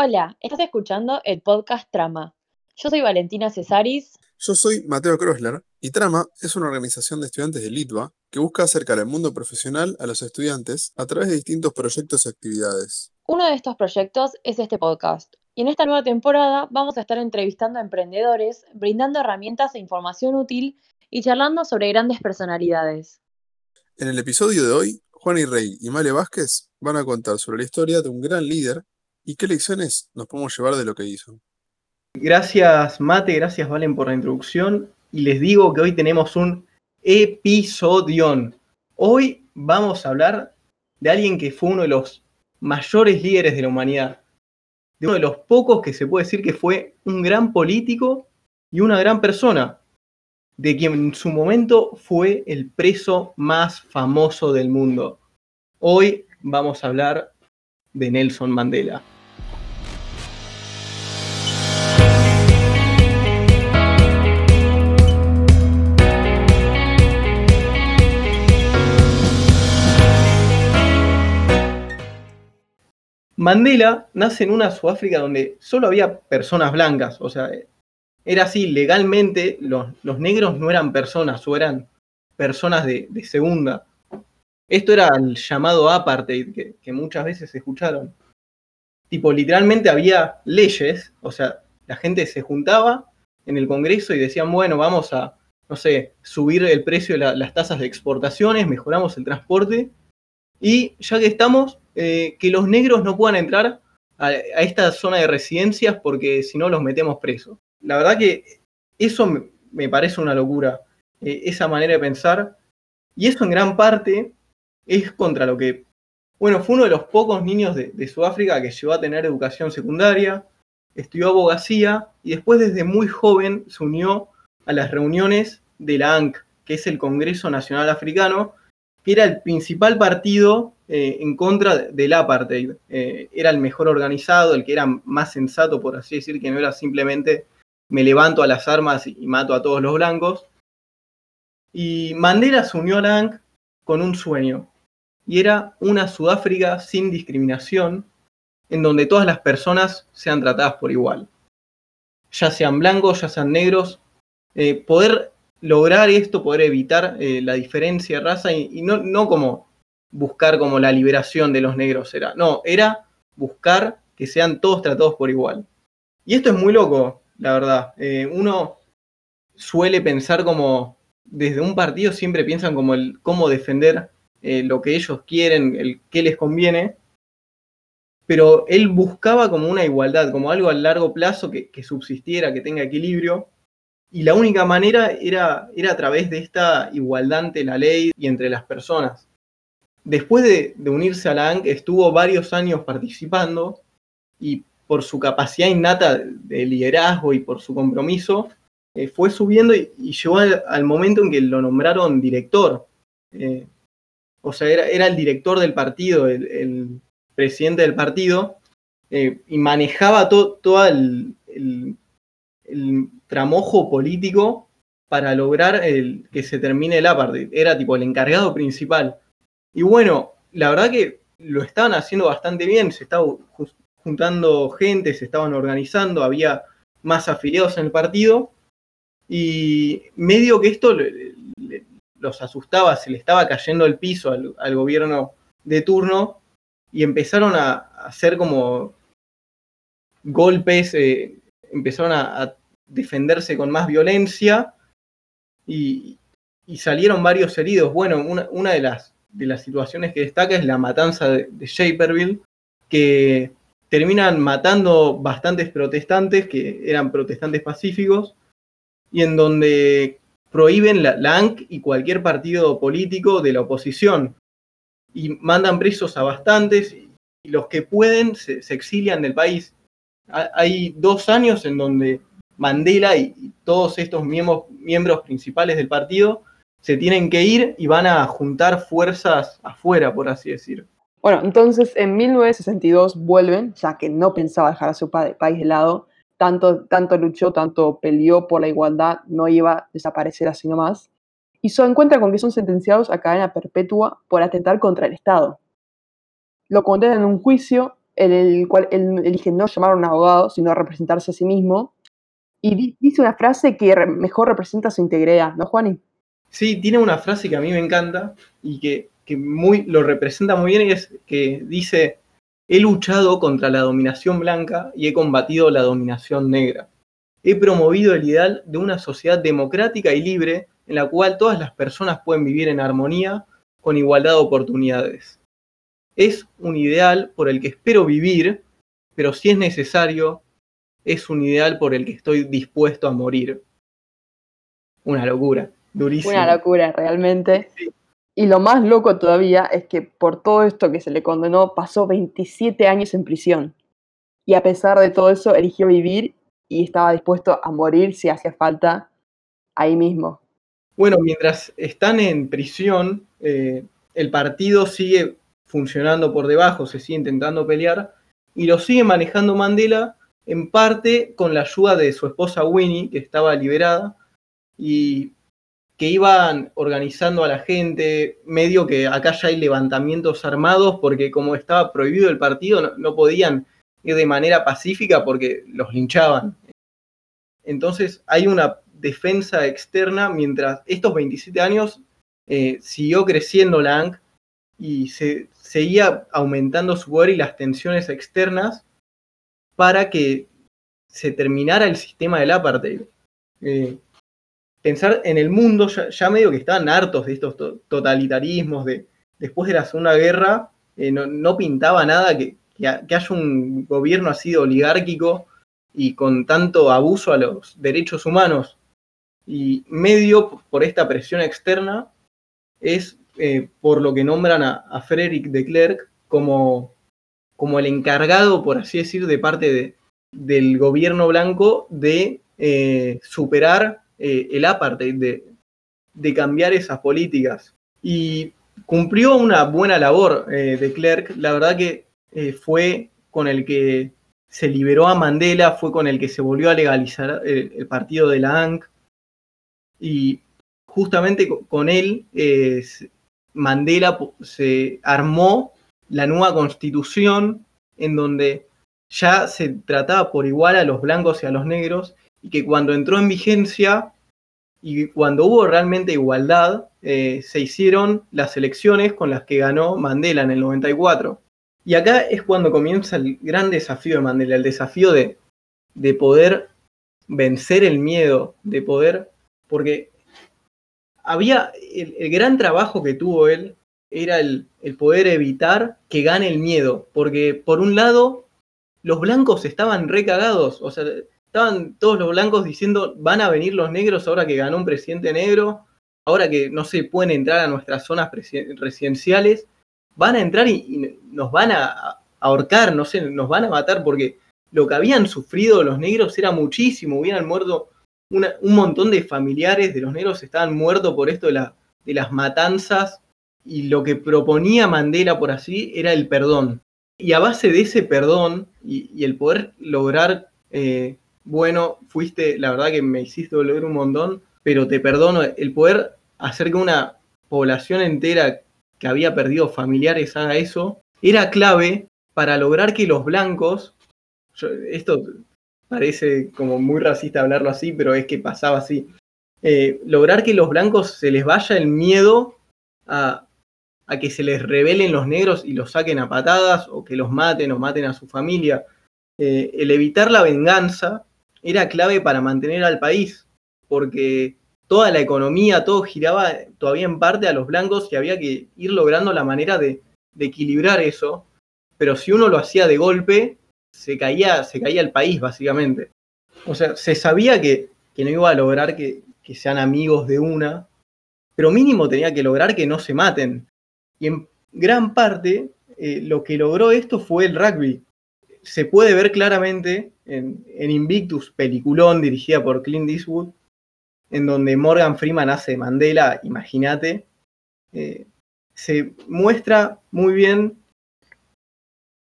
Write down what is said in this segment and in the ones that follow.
Hola, estás escuchando el podcast Trama. Yo soy Valentina Cesaris. Yo soy Mateo Krosler y Trama es una organización de estudiantes de Litva que busca acercar el mundo profesional a los estudiantes a través de distintos proyectos y actividades. Uno de estos proyectos es este podcast. Y en esta nueva temporada vamos a estar entrevistando a emprendedores, brindando herramientas e información útil y charlando sobre grandes personalidades. En el episodio de hoy, Juan y Rey y Male Vázquez van a contar sobre la historia de un gran líder y qué lecciones nos podemos llevar de lo que hizo. Gracias Mate, gracias Valen por la introducción y les digo que hoy tenemos un episodión. Hoy vamos a hablar de alguien que fue uno de los mayores líderes de la humanidad, de uno de los pocos que se puede decir que fue un gran político y una gran persona, de quien en su momento fue el preso más famoso del mundo. Hoy vamos a hablar de Nelson Mandela. Mandela nace en una Sudáfrica donde solo había personas blancas, o sea, era así, legalmente los, negros no eran personas o eran personas de, segunda. Esto era el llamado apartheid, que, que, muchas veces se escucharon. Tipo, literalmente había leyes, o sea, la gente se juntaba en el Congreso y decían, bueno, vamos a, no sé, subir el precio de las tasas de exportaciones, mejoramos el transporte, y ya que estamos, eh, que los negros no puedan entrar a, esta zona de residencias porque si no los metemos presos. La verdad que eso me, parece una locura, eh, esa manera de pensar. Y eso en gran parte es contra lo que, bueno, fue uno de los pocos niños de, Sudáfrica que llegó a tener educación secundaria, estudió abogacía y después desde muy joven se unió a las reuniones de la ANC, que es el Congreso Nacional Africano, que era el principal partido eh, en contra del apartheid. Eh, era el mejor organizado, el que era más sensato, por así decir, que no era simplemente me levanto a las armas y mato a todos los blancos. Y Mandela se unió a la ANC con un sueño, y era una Sudáfrica sin discriminación, en donde todas las personas sean tratadas por igual. Ya sean blancos, ya sean negros, eh, poder lograr esto, poder evitar la diferencia de raza y, no, como buscar como la liberación de los negros era, no, era buscar que sean todos tratados por igual. Y esto es muy loco, la verdad. Eh, uno suele pensar como, desde un partido siempre piensan como el cómo defender eh, lo que ellos quieren, el qué les conviene, pero él buscaba como una igualdad, como algo a largo plazo que subsistiera, que tenga equilibrio, y la única manera era, era a través de esta igualdad ante la ley y entre las personas. Después de, unirse a la ANC, estuvo varios años participando y por su capacidad innata de liderazgo y por su compromiso, eh, fue subiendo y, llegó al, momento en que lo nombraron director. Eh, o sea, era, el director del partido, el, presidente del partido, eh, y manejaba todo el, tramojo político para lograr que se termine el apartheid. Era tipo el encargado principal. Y bueno, la verdad que lo estaban haciendo bastante bien, se estaba juntando gente, se estaban organizando, había más afiliados en el partido. Y medio que esto los asustaba, se le estaba cayendo el piso al, gobierno de turno y empezaron a, hacer como golpes, eh, empezaron a, defenderse con más violencia y, salieron varios heridos. Bueno, una, de, las, de, las, situaciones que destaca es la matanza de, Shaperville, que terminan matando bastantes protestantes que eran protestantes pacíficos y en donde prohíben la, ANC y cualquier partido político de la oposición y mandan presos a bastantes y los que pueden se exilian del país. Hay dos años en donde Mandela y, todos estos miembros, miembros principales del partido se tienen que ir y van a juntar fuerzas afuera, por así decir. Bueno, entonces en 1962 vuelven, ya que no pensaba dejar a su país de lado, tanto, tanto luchó, tanto peleó por la igualdad, no iba a desaparecer así nomás, y se encuentra con que son sentenciados a cadena perpetua por atentar contra el Estado. Lo condenan en un juicio en el cual él elige no llamar a un abogado, sino representarse a sí mismo. Y di- dice una frase que mejor representa su integridad, ¿no, Juani? Sí, tiene una frase que a mí me encanta y que, que muy, lo representa muy bien y es que dice, he luchado contra la dominación blanca y he combatido la dominación negra. He promovido el ideal de una sociedad democrática y libre en la cual todas las personas pueden vivir en armonía con igualdad de oportunidades. Es un ideal por el que espero vivir, pero si es necesario, es un ideal por el que estoy dispuesto a morir. Una locura, durísimo. Una locura, realmente. Sí. Y lo más loco todavía es que por todo esto que se le condenó, pasó 27 años en prisión. Y a pesar de todo eso, eligió vivir y estaba dispuesto a morir si hacía falta ahí mismo. Bueno, mientras están en prisión, eh, el partido sigue funcionando por debajo, se sigue intentando pelear y lo sigue manejando Mandela en parte con la ayuda de su esposa Winnie, que estaba liberada y que iban organizando a la gente, medio que acá ya hay levantamientos armados porque como estaba prohibido el partido no, podían ir de manera pacífica porque los linchaban. Entonces hay una defensa externa mientras estos 27 años eh, siguió creciendo la y se seguía aumentando su poder y las tensiones externas para que se terminara el sistema del apartheid. Eh, pensar en el mundo, ya, medio que estaban hartos de estos to totalitarismos, de después de la Segunda Guerra, eh, no, pintaba nada que, que, haya un gobierno así de oligárquico y con tanto abuso a los derechos humanos. Y medio por esta presión externa es eh, por lo que nombran a, a Frederick de Klerk como, como, el encargado, por así decir, de parte de, del gobierno blanco de eh, superar eh, el apartheid, de, cambiar esas políticas. Y cumplió una buena labor eh, de Klerk, la verdad que eh, fue con el que se liberó a Mandela, fue con el que se volvió a legalizar el, el partido de la ANC, y justamente con él Mandela se armó la nueva constitución en donde ya se trataba por igual a los blancos y a los negros y que cuando entró en vigencia y cuando hubo realmente igualdad eh, se hicieron las elecciones con las que ganó Mandela en el 94. Y acá es cuando comienza el gran desafío de Mandela, el desafío de, de poder vencer el miedo, de poder porque había el, el, gran trabajo que tuvo él era el, el, poder evitar que gane el miedo, porque por un lado los blancos estaban recagados, o sea, estaban todos los blancos diciendo van a venir los negros ahora que ganó un presidente negro, ahora que no se pueden entrar a nuestras zonas residenciales, van a entrar y, nos van a ahorcar, no sé, nos van a matar porque lo que habían sufrido los negros era muchísimo, hubieran muerto un montón de familiares de los negros estaban muertos por esto de, la, de, las matanzas y lo que proponía Mandela por así era el perdón. Y a base de ese perdón y, y el poder lograr, eh, bueno, fuiste, la verdad que me hiciste volver un montón, pero te perdono, el poder hacer que una población entera que había perdido familiares haga eso, era clave para lograr que los blancos, esto parece como muy racista hablarlo así, pero es que pasaba así. Eh, lograr que los blancos se les vaya el miedo a, a, que se les rebelen los negros y los saquen a patadas o que los maten o maten a su familia. Eh, el evitar la venganza era clave para mantener al país, porque toda la economía, todo giraba todavía en parte a los blancos y había que ir logrando la manera de, equilibrar eso. Pero si uno lo hacía de golpe, se caía, se caía el país, básicamente. O sea, se sabía que, que no iba a lograr que, que, sean amigos de una, pero mínimo tenía que lograr que no se maten. Y en gran parte, eh, lo que logró esto fue el rugby. Se puede ver claramente en, Invictus, peliculón dirigida por Clint Eastwood, en donde Morgan Freeman hace Mandela, imagínate. Eh, se muestra muy bien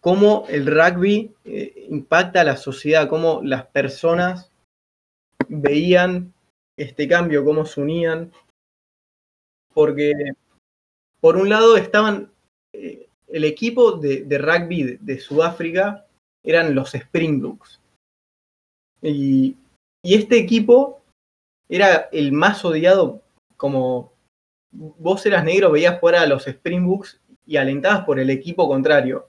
cómo el rugby eh, impacta a la sociedad, cómo las personas veían este cambio, cómo se unían, porque por un lado estaban eh, el equipo de, rugby de Sudáfrica eran los Springboks. Y, y este equipo era el más odiado, como vos eras negro, veías fuera a los Springboks y alentabas por el equipo contrario.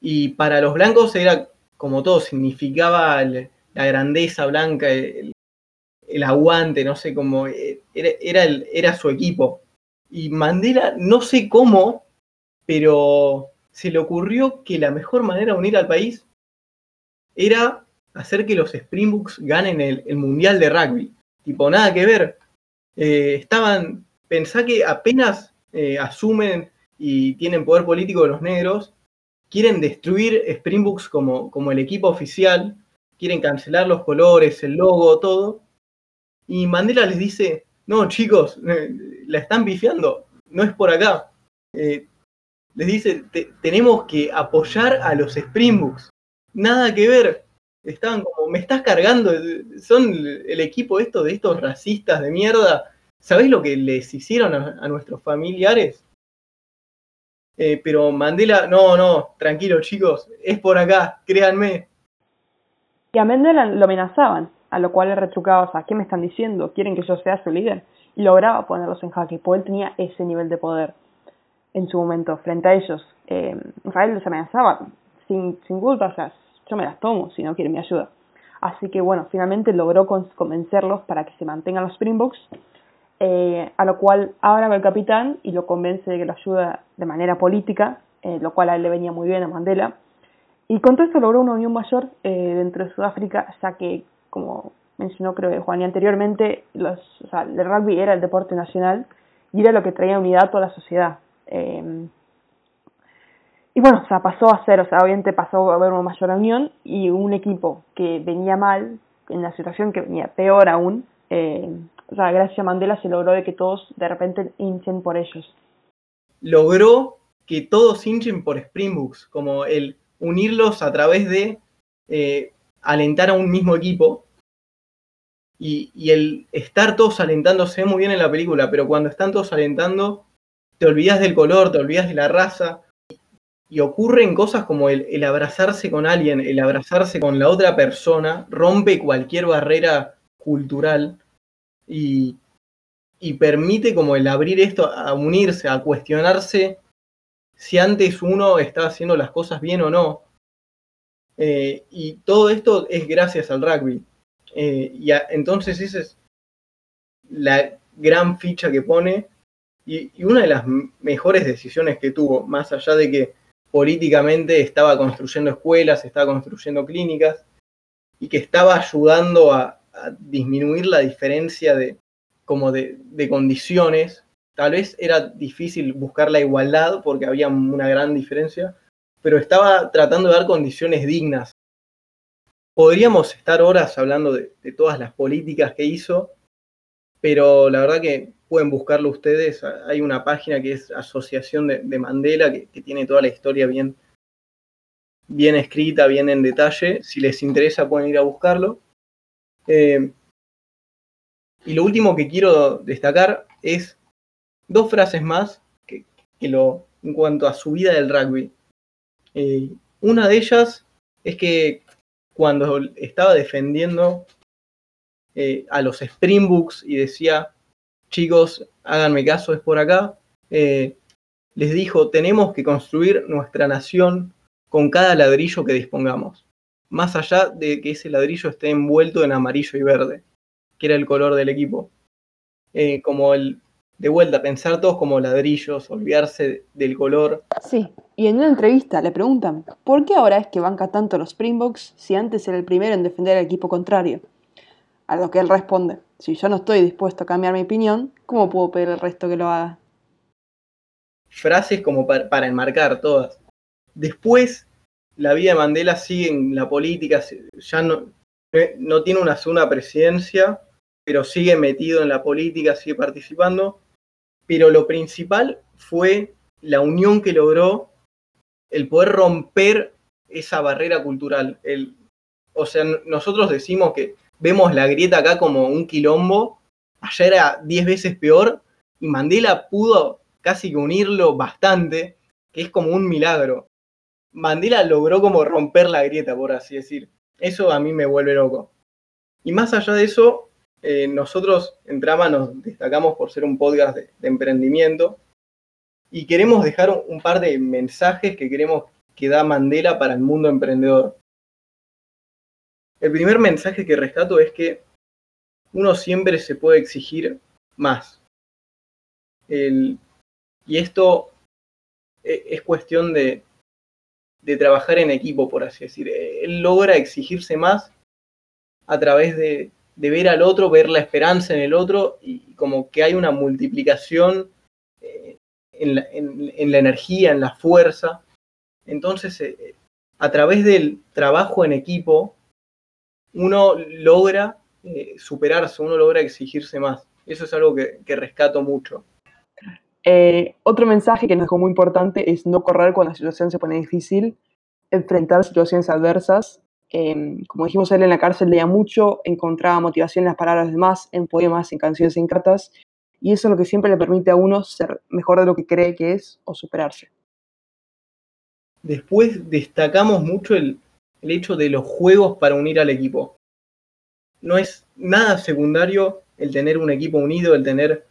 Y para los blancos era como todo, significaba la grandeza blanca, el, el aguante, no sé cómo, eh, era, era, el- era su equipo. Y Mandela, no sé cómo, pero se le ocurrió que la mejor manera de unir al país era hacer que los Springboks ganen el, Mundial de Rugby. Tipo, nada que ver. Eh, estaban, pensá que apenas eh, asumen y tienen poder político los negros, quieren destruir Springboks como, como el equipo oficial, quieren cancelar los colores, el logo, todo. Y Mandela les dice, no chicos, eh, la están pifiando, no es por acá. Les dice, "Te- tenemos que apoyar a los Springboks. Nada que ver. Estaban como, me estás cargando, son el equipo esto de estos racistas de mierda. ¿Sabés lo que les hicieron a, nuestros familiares? Eh, pero Mandela, no, no, tranquilo chicos, es por acá, créanme. Y a Mandela lo amenazaban, a lo cual le retrucaba, o sea, ¿qué me están diciendo? ¿Quieren que yo sea su líder? Y lograba ponerlos en jaque, porque él tenía ese nivel de poder en su momento frente a ellos. Eh, él los amenazaba sin, sin culpa, o sea, yo me las tomo si no quieren mi ayuda. Así que bueno, finalmente logró con- convencerlos para que se mantengan los Springboks, eh, a lo cual ahora va el capitán y lo convence de que lo ayuda de manera política, eh, lo cual a él le venía muy bien a Mandela. Y con todo esto logró una unión mayor eh, dentro de Sudáfrica, ya que, como mencionó creo que Juan y anteriormente, los, o sea, el rugby era el deporte nacional y era lo que traía unidad a toda la sociedad. Eh, y bueno, o sea, pasó a ser, o sea, obviamente pasó a haber una mayor unión y un equipo que venía mal, en la situación que venía peor aún, eh, o sea, gracias a Mandela se logró de que todos de repente hinchen por ellos. Logró que todos hinchen por Springboks, como el unirlos a través de eh, alentar a un mismo equipo. Y, y el estar todos alentando se ve muy bien en la película, pero cuando están todos alentando, te olvidas del color, te olvidas de la raza. Y ocurren cosas como el, el abrazarse con alguien, el abrazarse con la otra persona, rompe cualquier barrera cultural y, permite como el abrir esto a unirse, a cuestionarse si antes uno estaba haciendo las cosas bien o no. Eh, y todo esto es gracias al rugby. Eh, y entonces esa es la gran ficha que pone y, una de las mejores decisiones que tuvo, más allá de que políticamente estaba construyendo escuelas, estaba construyendo clínicas y que estaba ayudando a, disminuir la diferencia de, como de condiciones. Tal vez era difícil buscar la igualdad porque había una gran diferencia, pero estaba tratando de dar condiciones dignas. Podríamos estar horas hablando de, de todas las políticas que hizo, pero la verdad que pueden buscarlo ustedes. Hay una página que es Asociación de, de Mandela, que, tiene toda la historia bien, bien escrita, bien en detalle. Si les interesa pueden ir a buscarlo. Eh, y lo último que quiero destacar es dos frases más lo, en cuanto a su vida del rugby. Eh, una de ellas es que cuando estaba defendiendo eh, a los Springboks y decía, chicos, háganme caso, es por acá, eh, les dijo, tenemos que construir nuestra nación con cada ladrillo que dispongamos, más allá de que ese ladrillo esté envuelto en amarillo y verde, que era el color del equipo. Eh, como el, de vuelta, pensar todos como ladrillos, olvidarse del color. Sí, y en una entrevista le preguntan, ¿por qué ahora es que banca tanto los Springboks si antes era el primero en defender al equipo contrario? A lo que él responde, si yo no estoy dispuesto a cambiar mi opinión, ¿cómo puedo pedir al resto que lo haga? Frases como para, enmarcar todas. Después, la vida de Mandela sigue en la política, ya no, eh, no tiene una segunda presidencia, pero sigue metido en la política, sigue participando. Pero lo principal fue la unión que logró, el poder romper esa barrera cultural. El, o sea, nosotros decimos que vemos la grieta acá como un quilombo, allá era 10 veces peor, y Mandela pudo casi que unirlo bastante, que es como un milagro. Mandela logró como romper la grieta, por así decir. Eso a mí me vuelve loco. Y más allá de eso, eh, nosotros en Trama nos destacamos por ser un podcast de, de emprendimiento y queremos dejar un par de mensajes que queremos que da Mandela para el mundo emprendedor. El primer mensaje que rescato es que uno siempre se puede exigir más. Y esto e, es cuestión de, trabajar en equipo, por así decir. Él logra exigirse más a través de, ver al otro, ver la esperanza en el otro y como que hay una multiplicación eh, en, la, en, en, la, energía, en la fuerza. Entonces, eh, a través del trabajo en equipo, uno logra eh, superarse, uno logra exigirse más. Eso es algo que, que rescato mucho. Eh, otro mensaje que nos dejó muy importante es no correr cuando la situación se pone difícil, enfrentar situaciones adversas. Eh, como dijimos, él en la cárcel leía mucho, encontraba motivación en las palabras de demás, en poemas, en canciones, en cartas, y eso es lo que siempre le permite a uno ser mejor de lo que cree que es o superarse. Después destacamos mucho el, el hecho de los juegos para unir al equipo. No es nada secundario el tener un equipo unido, el tener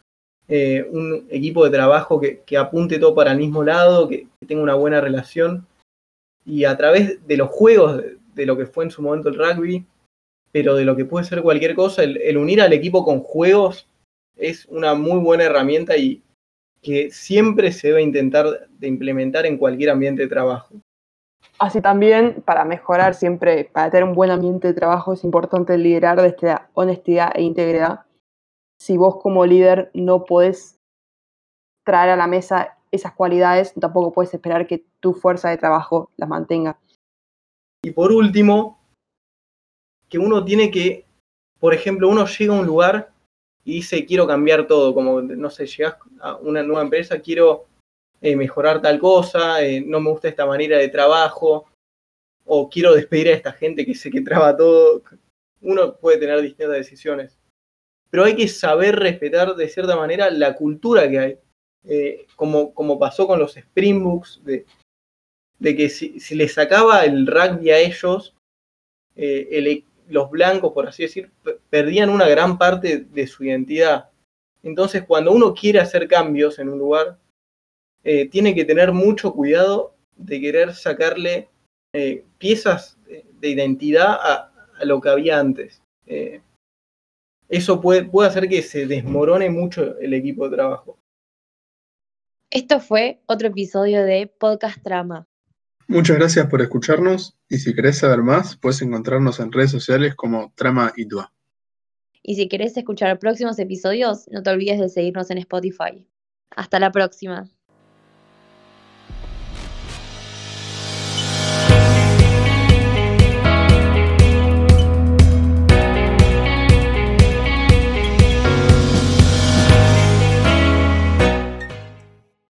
eh, un equipo de trabajo que, que, apunte todo para el mismo lado, que, tenga una buena relación. Y a través de los juegos, de, de, lo que fue en su momento el rugby, pero de lo que puede ser cualquier cosa, el, el unir al equipo con juegos es una muy buena herramienta y que siempre se debe intentar de implementar en cualquier ambiente de trabajo. Así también, para mejorar siempre, para tener un buen ambiente de trabajo, es importante liderar desde la honestidad e integridad. Si vos como líder no podés traer a la mesa esas cualidades, tampoco puedes esperar que tu fuerza de trabajo las mantenga. Y por último, que uno tiene que, por ejemplo, uno llega a un lugar y dice, quiero cambiar todo, como, no sé, llegas a una nueva empresa, quiero eh, mejorar tal cosa, eh, no me gusta esta manera de trabajo, o quiero despedir a esta gente que sé que traba todo. Uno puede tener distintas decisiones. Pero hay que saber respetar de cierta manera la cultura que hay. Eh, como, como pasó con los Springboks, de, de que si, si, les sacaba el rugby a ellos, el, los blancos, por así decir, perdían una gran parte de su identidad. Entonces, cuando uno quiere hacer cambios en un lugar, eh, tiene que tener mucho cuidado de querer sacarle eh, piezas de identidad a, a, lo que había antes. Eh, eso puede, puede hacer que se desmorone mucho el equipo de trabajo. Esto fue otro episodio de Podcast Trama. Muchas gracias por escucharnos y si querés saber más, puedes encontrarnos en redes sociales como Trama Itua. Y si querés escuchar próximos episodios, no te olvides de seguirnos en Spotify. Hasta la próxima.